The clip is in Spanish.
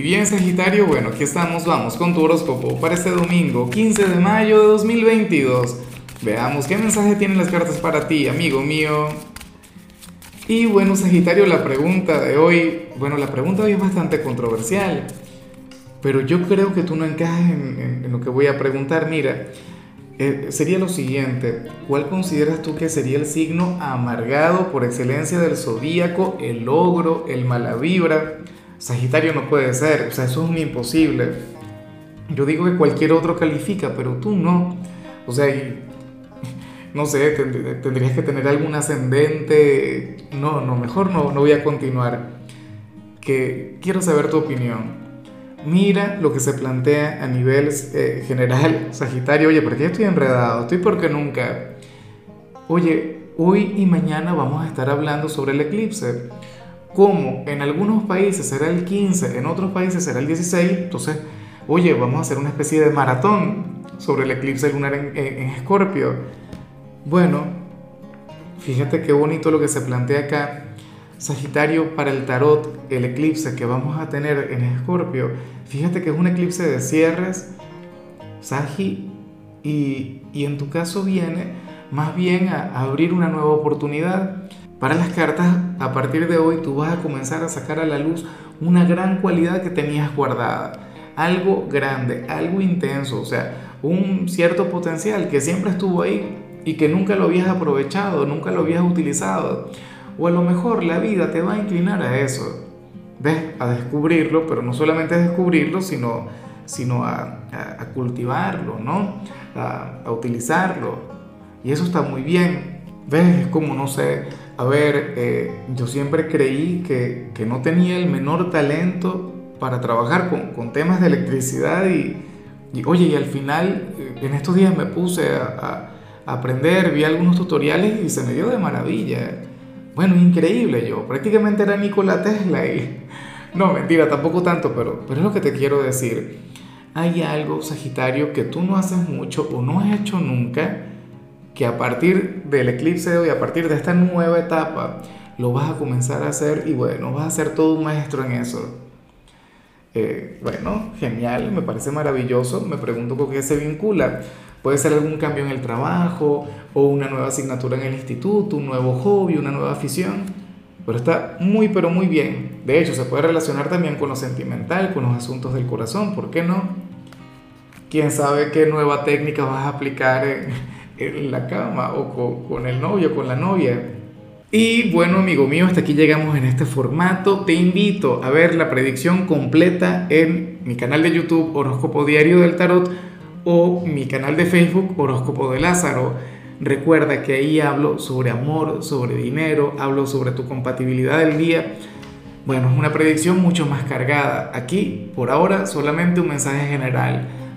Y bien Sagitario, bueno, aquí estamos, vamos con tu horóscopo para este domingo, 15 de mayo de 2022. Veamos qué mensaje tienen las cartas para ti, amigo mío. Y bueno Sagitario, la pregunta de hoy, bueno, la pregunta hoy es bastante controversial, pero yo creo que tú no encajas en, lo que voy a preguntar. Mira, eh, sería lo siguiente, ¿cuál consideras tú que sería el signo amargado por excelencia del zodíaco, el logro, el mala vibra? Sagitario no puede ser, o sea, eso es un imposible. Yo digo que cualquier otro califica, pero tú no. O sea, no sé, tendrías que tener algún ascendente. No, no, mejor no, no voy a continuar. Que quiero saber tu opinión. Mira lo que se plantea a nivel eh, general, Sagitario. Oye, ¿por qué estoy enredado? Estoy porque nunca. Oye, hoy y mañana vamos a estar hablando sobre el eclipse como en algunos países será el 15, en otros países será el 16, entonces, oye, vamos a hacer una especie de maratón sobre el eclipse lunar en, Escorpio. Bueno, fíjate qué bonito lo que se plantea acá. Sagitario para el tarot, el eclipse que vamos a tener en Escorpio, fíjate que es un eclipse de cierres, Sagi, y, y en tu caso viene más bien a abrir una nueva oportunidad para las cartas, a partir de hoy tú vas a comenzar a sacar a la luz una gran cualidad que tenías guardada, algo grande, algo intenso, o sea, un cierto potencial que siempre estuvo ahí y que nunca lo habías aprovechado, nunca lo habías utilizado. O a lo mejor la vida te va a inclinar a eso, ¿ves? A descubrirlo, pero no solamente a descubrirlo, sino, sino a, cultivarlo, ¿no? A, a utilizarlo. Y eso está muy bien. ¿Ves? Es como, no sé, a ver, eh, yo siempre creí que, que, no tenía el menor talento para trabajar con, con temas de electricidad y, y, oye, y al final eh, en estos días me puse a, a, aprender, vi algunos tutoriales y se me dio de maravilla. Bueno, increíble yo, prácticamente era Nikola Tesla y... No, mentira, tampoco tanto, pero, pero es lo que te quiero decir. Hay algo, Sagitario, que tú no haces mucho o no has hecho nunca que a partir del eclipse de hoy, a partir de esta nueva etapa, lo vas a comenzar a hacer y bueno, vas a ser todo un maestro en eso. Eh, bueno, genial, me parece maravilloso. Me pregunto con qué se vincula. Puede ser algún cambio en el trabajo o una nueva asignatura en el instituto, un nuevo hobby, una nueva afición. Pero está muy, pero muy bien. De hecho, se puede relacionar también con lo sentimental, con los asuntos del corazón. ¿Por qué no? ¿Quién sabe qué nueva técnica vas a aplicar en la cama o con, el novio, con la novia. Y bueno, amigo mío, hasta aquí llegamos en este formato. Te invito a ver la predicción completa en mi canal de YouTube Horóscopo Diario del Tarot o mi canal de Facebook Horóscopo de Lázaro. Recuerda que ahí hablo sobre amor, sobre dinero, hablo sobre tu compatibilidad del día. Bueno, es una predicción mucho más cargada. Aquí, por ahora, solamente un mensaje general